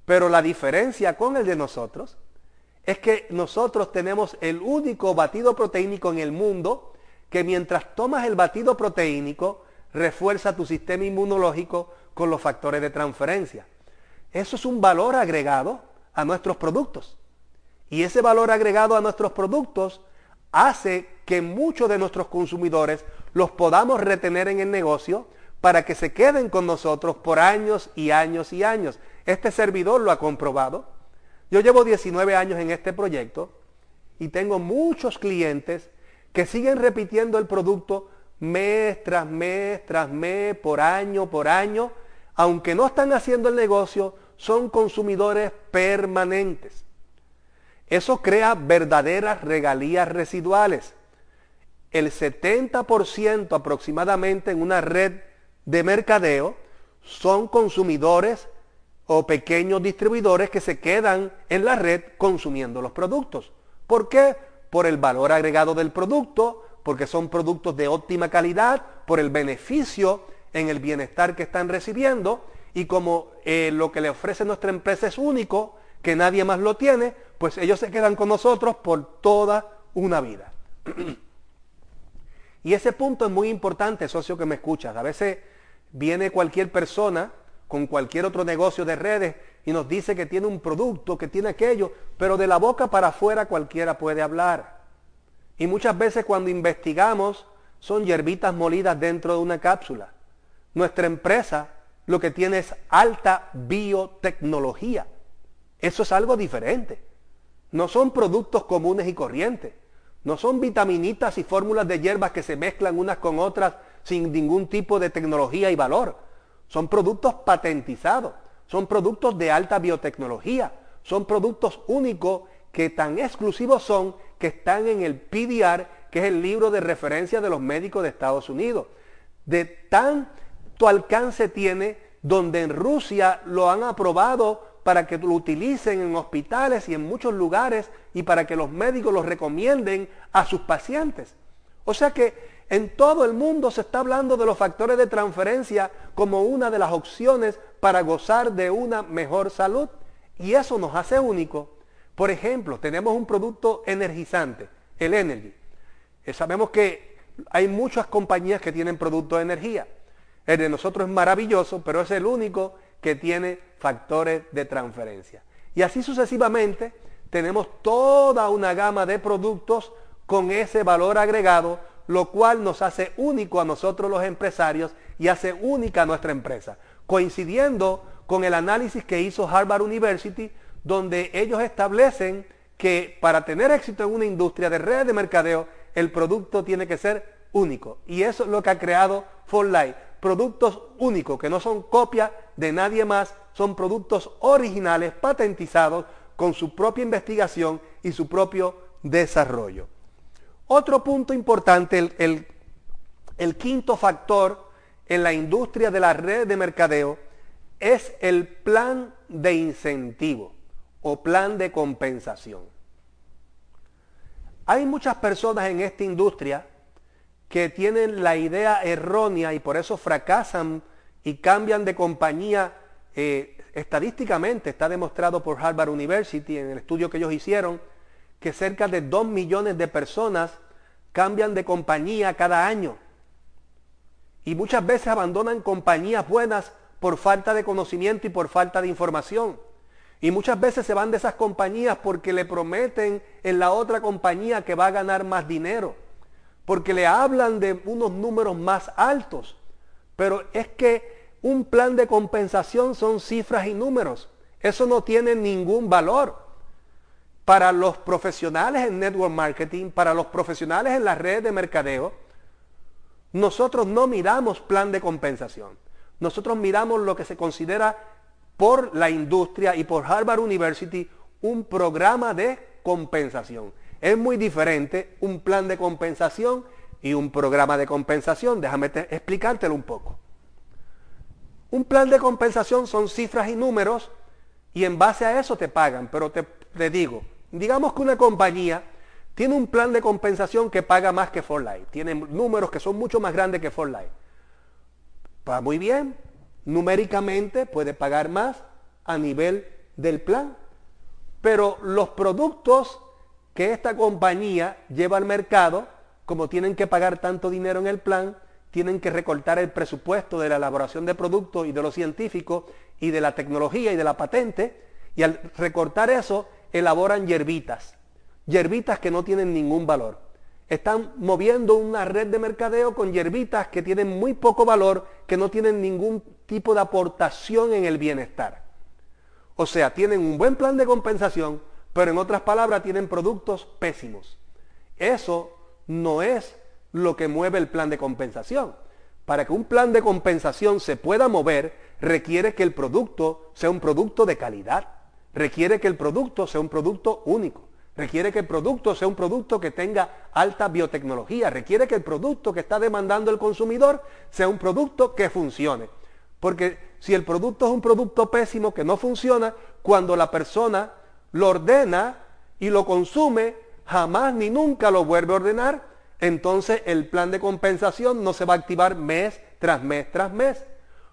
Pero la diferencia con el de nosotros es que nosotros tenemos el único batido proteínico en el mundo que mientras tomas el batido proteínico refuerza tu sistema inmunológico con los factores de transferencia. Eso es un valor agregado a nuestros productos. Y ese valor agregado a nuestros productos hace que muchos de nuestros consumidores los podamos retener en el negocio para que se queden con nosotros por años y años y años. Este servidor lo ha comprobado. Yo llevo 19 años en este proyecto y tengo muchos clientes que siguen repitiendo el producto mes tras mes tras mes, por año por año, aunque no están haciendo el negocio, son consumidores permanentes. Eso crea verdaderas regalías residuales. El 70% aproximadamente en una red de mercadeo son consumidores o pequeños distribuidores que se quedan en la red consumiendo los productos. ¿Por qué? Por el valor agregado del producto, porque son productos de óptima calidad, por el beneficio en el bienestar que están recibiendo y como eh, lo que le ofrece nuestra empresa es único, que nadie más lo tiene, pues ellos se quedan con nosotros por toda una vida. y ese punto es muy importante, socio que me escuchas. A veces viene cualquier persona con cualquier otro negocio de redes y nos dice que tiene un producto, que tiene aquello, pero de la boca para afuera cualquiera puede hablar. Y muchas veces cuando investigamos son hierbitas molidas dentro de una cápsula. Nuestra empresa lo que tiene es alta biotecnología. Eso es algo diferente. No son productos comunes y corrientes. No son vitaminitas y fórmulas de hierbas que se mezclan unas con otras sin ningún tipo de tecnología y valor. Son productos patentizados, son productos de alta biotecnología, son productos únicos que tan exclusivos son que están en el PDR, que es el libro de referencia de los médicos de Estados Unidos. De tanto alcance tiene donde en Rusia lo han aprobado para que lo utilicen en hospitales y en muchos lugares y para que los médicos los recomienden a sus pacientes. O sea que en todo el mundo se está hablando de los factores de transferencia como una de las opciones para gozar de una mejor salud. Y eso nos hace único. Por ejemplo, tenemos un producto energizante, el Energy. Eh, sabemos que hay muchas compañías que tienen productos de energía. El de nosotros es maravilloso, pero es el único que tiene factores de transferencia. Y así sucesivamente tenemos toda una gama de productos con ese valor agregado lo cual nos hace único a nosotros los empresarios y hace única a nuestra empresa, coincidiendo con el análisis que hizo Harvard University, donde ellos establecen que para tener éxito en una industria de redes de mercadeo, el producto tiene que ser único. Y eso es lo que ha creado For Life. Productos únicos, que no son copia de nadie más, son productos originales, patentizados, con su propia investigación y su propio desarrollo. Otro punto importante, el, quinto factor en la industria de la red de mercadeo es el plan de incentivo o plan de compensación. Hay muchas personas en esta industria que tienen la idea errónea y por eso fracasan y cambian de compañía. Eh, estadísticamente está demostrado por Harvard University en el estudio que ellos hicieron que cerca de 2 millones de personas cambian de compañía cada año. Y muchas veces abandonan compañías buenas por falta de conocimiento y por falta de información. Y muchas veces se van de esas compañías porque le prometen en la otra compañía que va a ganar más dinero. Porque le hablan de unos números más altos. Pero es que un plan de compensación son cifras y números. Eso no tiene ningún valor para los profesionales en network marketing, para los profesionales en las redes de mercadeo, nosotros no miramos plan de compensación. Nosotros miramos lo que se considera por la industria y por Harvard University un programa de compensación. Es muy diferente un plan de compensación y un programa de compensación. Déjame explicártelo un poco. Un plan de compensación son cifras y números y en base a eso te pagan. Pero te, digo, Digamos que una compañía tiene un plan de compensación que paga más que For Life. Tiene números que son mucho más grandes que For Life. Va muy bien. Numéricamente puede pagar más a nivel del plan. Pero los productos que esta compañía lleva al mercado, como tienen que pagar tanto dinero en el plan, tienen que recortar el presupuesto de la elaboración de productos y de los científicos y de la tecnología y de la patente. Y al recortar eso, elaboran hierbitas, hierbitas que no tienen ningún valor. Están moviendo una red de mercadeo con hierbitas que tienen muy poco valor, que no tienen ningún tipo de aportación en el bienestar. O sea, tienen un buen plan de compensación, pero en otras palabras tienen productos pésimos. Eso no es lo que mueve el plan de compensación. Para que un plan de compensación se pueda mover, requiere que el producto sea un producto de calidad, requiere que el producto sea un producto único, requiere que el producto sea un producto que tenga alta biotecnología, requiere que el producto que está demandando el consumidor sea un producto que funcione. Porque si el producto es un producto pésimo que no funciona, cuando la persona lo ordena y lo consume, jamás ni nunca lo vuelve a ordenar, entonces el plan de compensación no se va a activar mes tras mes tras mes.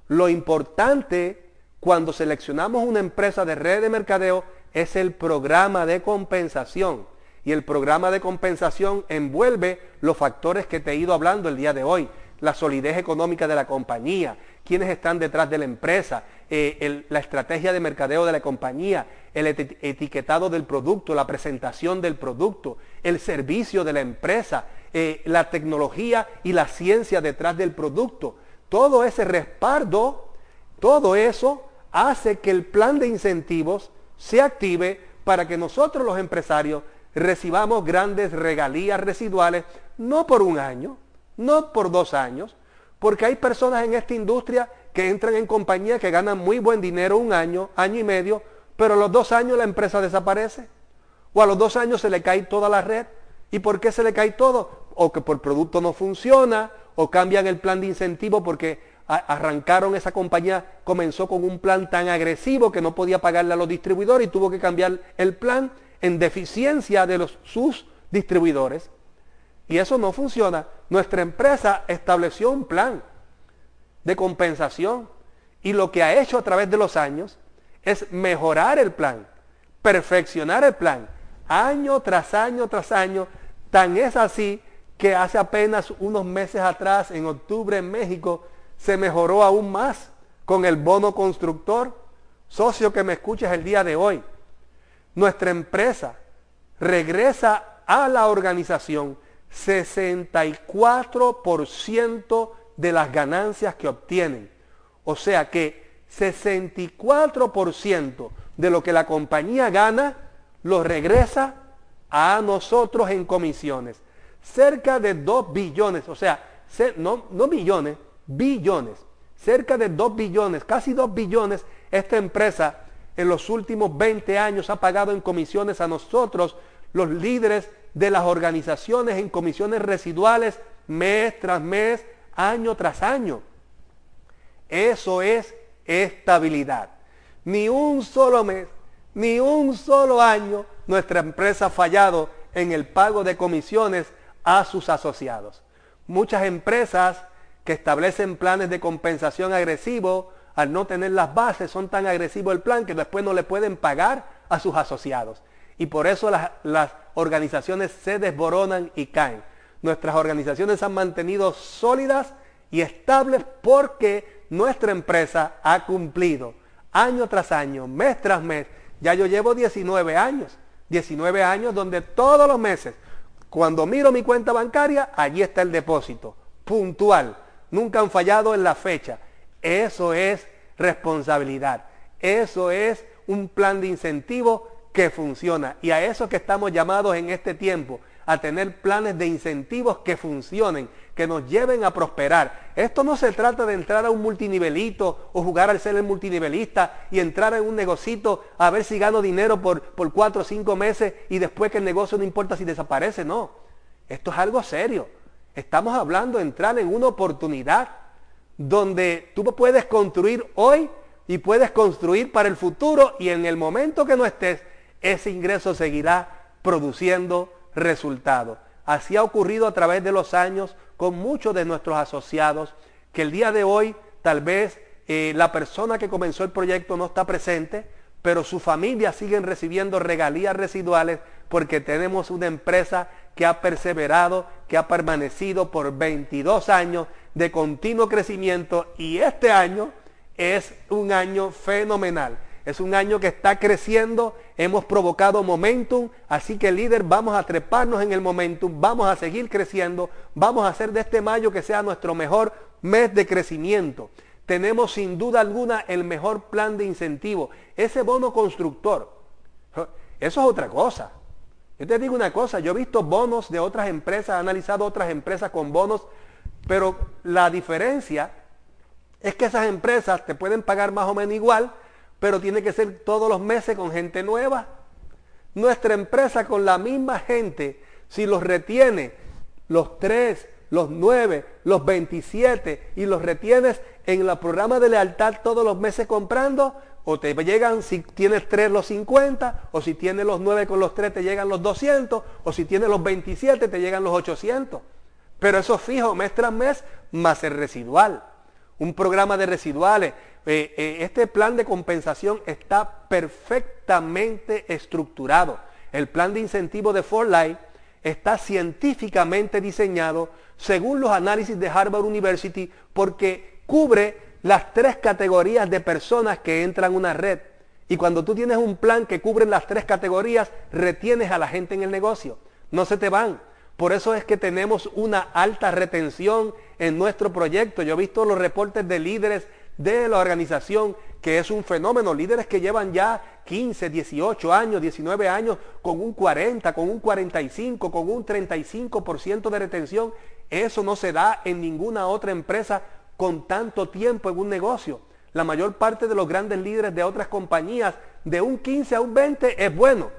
Lo importante cuando seleccionamos una empresa de red de mercadeo es el programa de compensación. Y el programa de compensación envuelve los factores que te he ido hablando el día de hoy. La solidez económica de la compañía, quiénes están detrás de la empresa, eh, la estrategia de mercadeo de la compañía, el etiquetado del producto, la presentación del producto, el servicio de la empresa, eh, la tecnología y la ciencia detrás del producto. Todo ese respaldo, todo eso hace que el plan de incentivos se active para que nosotros los empresarios recibamos grandes regalías residuales, no por un año, no por dos años, porque hay personas en esta industria que entran en compañías que ganan muy buen dinero un año, año y medio, pero a los dos años la empresa desaparece. O a los dos años se le cae toda la red. ¿Y por qué se le cae todo? O que por producto no funciona, o cambian el plan de incentivo porque arrancaron esa compañía, comenzó con un plan tan agresivo que no podía pagarle a los distribuidores y tuvo que cambiar el plan en deficiencia de los, sus distribuidores. Y eso no funciona. Nuestra empresa estableció un plan de compensación y lo que ha hecho a través de los años es mejorar el plan, perfeccionar el plan, año tras año tras año. Tan es así que hace apenas unos meses atrás, en octubre en México, se mejoró aún más con el bono constructor. Socio que me escuchas el día de hoy, nuestra empresa regresa a la organización 64% de las ganancias que obtienen. O sea que 64% de lo que la compañía gana lo regresa a nosotros en comisiones. Cerca de 2 billones, o sea, no, no millones, billones. Cerca de 2 billones, casi 2 billones, esta empresa en los últimos 20 años ha pagado en comisiones a nosotros, los líderes de las organizaciones, en comisiones residuales, mes tras mes, año tras año. Eso es estabilidad. Ni un solo mes, ni un solo año nuestra empresa ha fallado en el pago de comisiones a sus asociados. Muchas empresas que establecen planes de compensación agresivos, al no tener las bases, son tan agresivos el plan que después no le pueden pagar a sus asociados. Y por eso las, las organizaciones se desboronan y caen. Nuestras organizaciones han mantenido sólidas y estables porque nuestra empresa ha cumplido año tras año, mes tras mes. Ya yo llevo 19 años, 19 años donde todos los meses, cuando miro mi cuenta bancaria, allí está el depósito, puntual. Nunca han fallado en la fecha. Eso es responsabilidad. Eso es un plan de incentivo que funciona. Y a eso que estamos llamados en este tiempo, a tener planes de incentivos que funcionen, que nos lleven a prosperar. Esto no se trata de entrar a un multinivelito o jugar al ser el multinivelista y entrar en un negocito a ver si gano dinero por, por cuatro o cinco meses y después que el negocio no importa si desaparece. No, esto es algo serio. Estamos hablando de entrar en una oportunidad donde tú puedes construir hoy y puedes construir para el futuro y en el momento que no estés, ese ingreso seguirá produciendo resultado. Así ha ocurrido a través de los años con muchos de nuestros asociados, que el día de hoy tal vez eh, la persona que comenzó el proyecto no está presente, pero su familia siguen recibiendo regalías residuales porque tenemos una empresa que ha perseverado, que ha permanecido por 22 años de continuo crecimiento y este año es un año fenomenal. Es un año que está creciendo, hemos provocado momentum, así que líder, vamos a treparnos en el momentum, vamos a seguir creciendo, vamos a hacer de este mayo que sea nuestro mejor mes de crecimiento. Tenemos sin duda alguna el mejor plan de incentivo, ese bono constructor. Eso es otra cosa. Yo te digo una cosa, yo he visto bonos de otras empresas, he analizado otras empresas con bonos, pero la diferencia es que esas empresas te pueden pagar más o menos igual, pero tiene que ser todos los meses con gente nueva. Nuestra empresa con la misma gente, si los retiene los tres, los nueve, los 27 y los retienes en el programa de lealtad todos los meses comprando, o te llegan si tienes tres los 50, o si tienes los nueve con los tres te llegan los 200, o si tienes los 27 te llegan los 800. Pero eso fijo mes tras mes más el residual. Un programa de residuales. Eh, eh, este plan de compensación está perfectamente estructurado. El plan de incentivo de For Life está científicamente diseñado según los análisis de Harvard University porque cubre las tres categorías de personas que entran a una red. Y cuando tú tienes un plan que cubre las tres categorías, retienes a la gente en el negocio. No se te van. Por eso es que tenemos una alta retención en nuestro proyecto. Yo he visto los reportes de líderes de la organización, que es un fenómeno. Líderes que llevan ya 15, 18 años, 19 años, con un 40, con un 45, con un 35% de retención. Eso no se da en ninguna otra empresa con tanto tiempo en un negocio. La mayor parte de los grandes líderes de otras compañías, de un 15 a un 20 es bueno.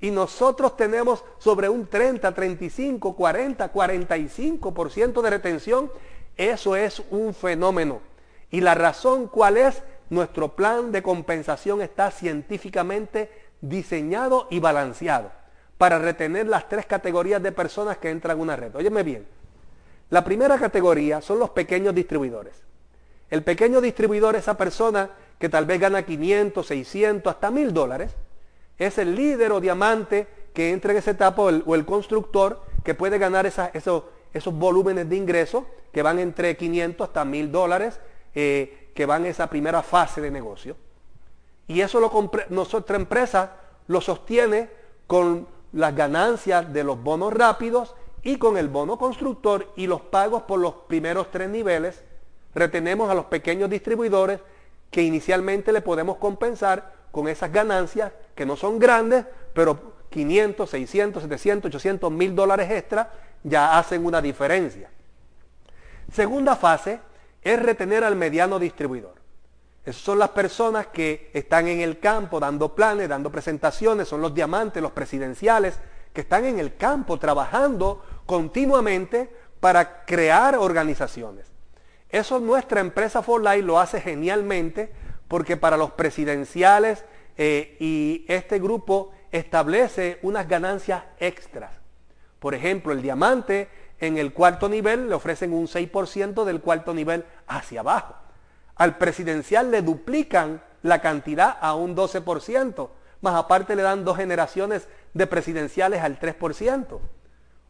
Y nosotros tenemos sobre un 30, 35, 40, 45% de retención. Eso es un fenómeno. ¿Y la razón cuál es? Nuestro plan de compensación está científicamente diseñado y balanceado para retener las tres categorías de personas que entran en una red. Óyeme bien. La primera categoría son los pequeños distribuidores. El pequeño distribuidor, esa persona que tal vez gana 500, 600, hasta 1000 dólares, es el líder o diamante que entra en esa etapa o el, constructor que puede ganar esos, esos volúmenes de ingresos que van entre 500 hasta 1000 dólares eh, que van en esa primera fase de negocio. Y eso lo nuestra empresa lo sostiene con las ganancias de los bonos rápidos y con el bono constructor y los pagos por los primeros tres niveles. Retenemos a los pequeños distribuidores que inicialmente le podemos compensar con esas ganancias que no son grandes, pero 500, 600, 700, 800 mil dólares extra ya hacen una diferencia. Segunda fase, es retener al mediano distribuidor. Esas son las personas que están en el campo dando planes, dando presentaciones, son los diamantes, los presidenciales, que están en el campo trabajando continuamente para crear organizaciones. Eso nuestra empresa For Life lo hace genialmente porque para los presidenciales eh, y este grupo establece unas ganancias extras. Por ejemplo, el diamante en el cuarto nivel le ofrecen un 6% del cuarto nivel hacia abajo. Al presidencial le duplican la cantidad a un 12%, más aparte le dan dos generaciones de presidenciales al 3%.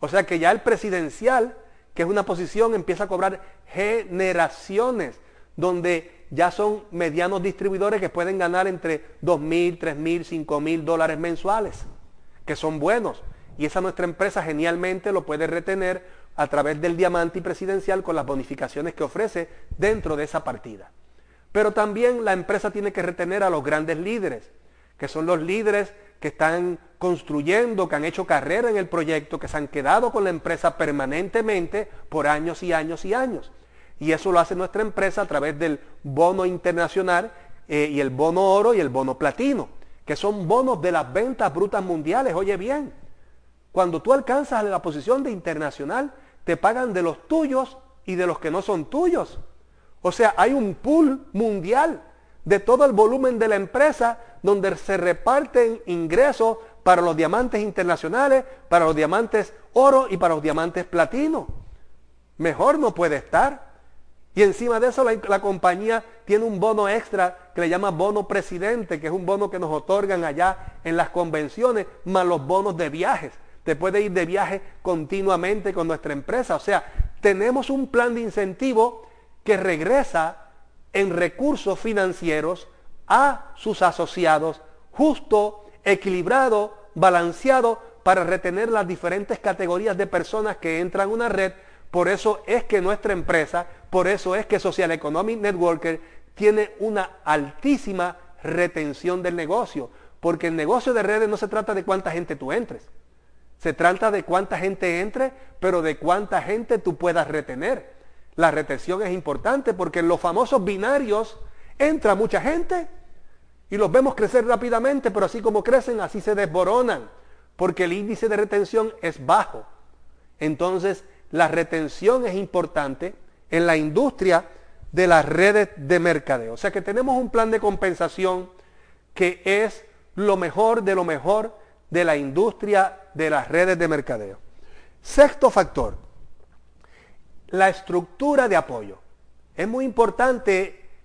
O sea que ya el presidencial, que es una posición, empieza a cobrar generaciones, donde ya son medianos distribuidores que pueden ganar entre 2.000, 3.000, 5.000 dólares mensuales, que son buenos. Y esa nuestra empresa genialmente lo puede retener a través del diamante presidencial con las bonificaciones que ofrece dentro de esa partida. Pero también la empresa tiene que retener a los grandes líderes, que son los líderes que están construyendo, que han hecho carrera en el proyecto, que se han quedado con la empresa permanentemente por años y años y años. Y eso lo hace nuestra empresa a través del bono internacional eh, y el bono oro y el bono platino, que son bonos de las ventas brutas mundiales. Oye bien, cuando tú alcanzas la posición de internacional, te pagan de los tuyos y de los que no son tuyos. O sea, hay un pool mundial de todo el volumen de la empresa donde se reparten ingresos para los diamantes internacionales, para los diamantes oro y para los diamantes platino. Mejor no puede estar. Y encima de eso la, compañía tiene un bono extra que le llama bono presidente, que es un bono que nos otorgan allá en las convenciones, más los bonos de viajes te puede ir de viaje continuamente con nuestra empresa. O sea, tenemos un plan de incentivo que regresa en recursos financieros a sus asociados, justo, equilibrado, balanceado, para retener las diferentes categorías de personas que entran a una red. Por eso es que nuestra empresa, por eso es que Social Economic Networker tiene una altísima retención del negocio. Porque el negocio de redes no se trata de cuánta gente tú entres. Se trata de cuánta gente entre, pero de cuánta gente tú puedas retener. La retención es importante porque los famosos binarios entra mucha gente y los vemos crecer rápidamente, pero así como crecen, así se desboronan, porque el índice de retención es bajo. Entonces, la retención es importante en la industria de las redes de mercadeo. O sea que tenemos un plan de compensación que es lo mejor de lo mejor de la industria de las redes de mercadeo. Sexto factor, la estructura de apoyo. Es muy importante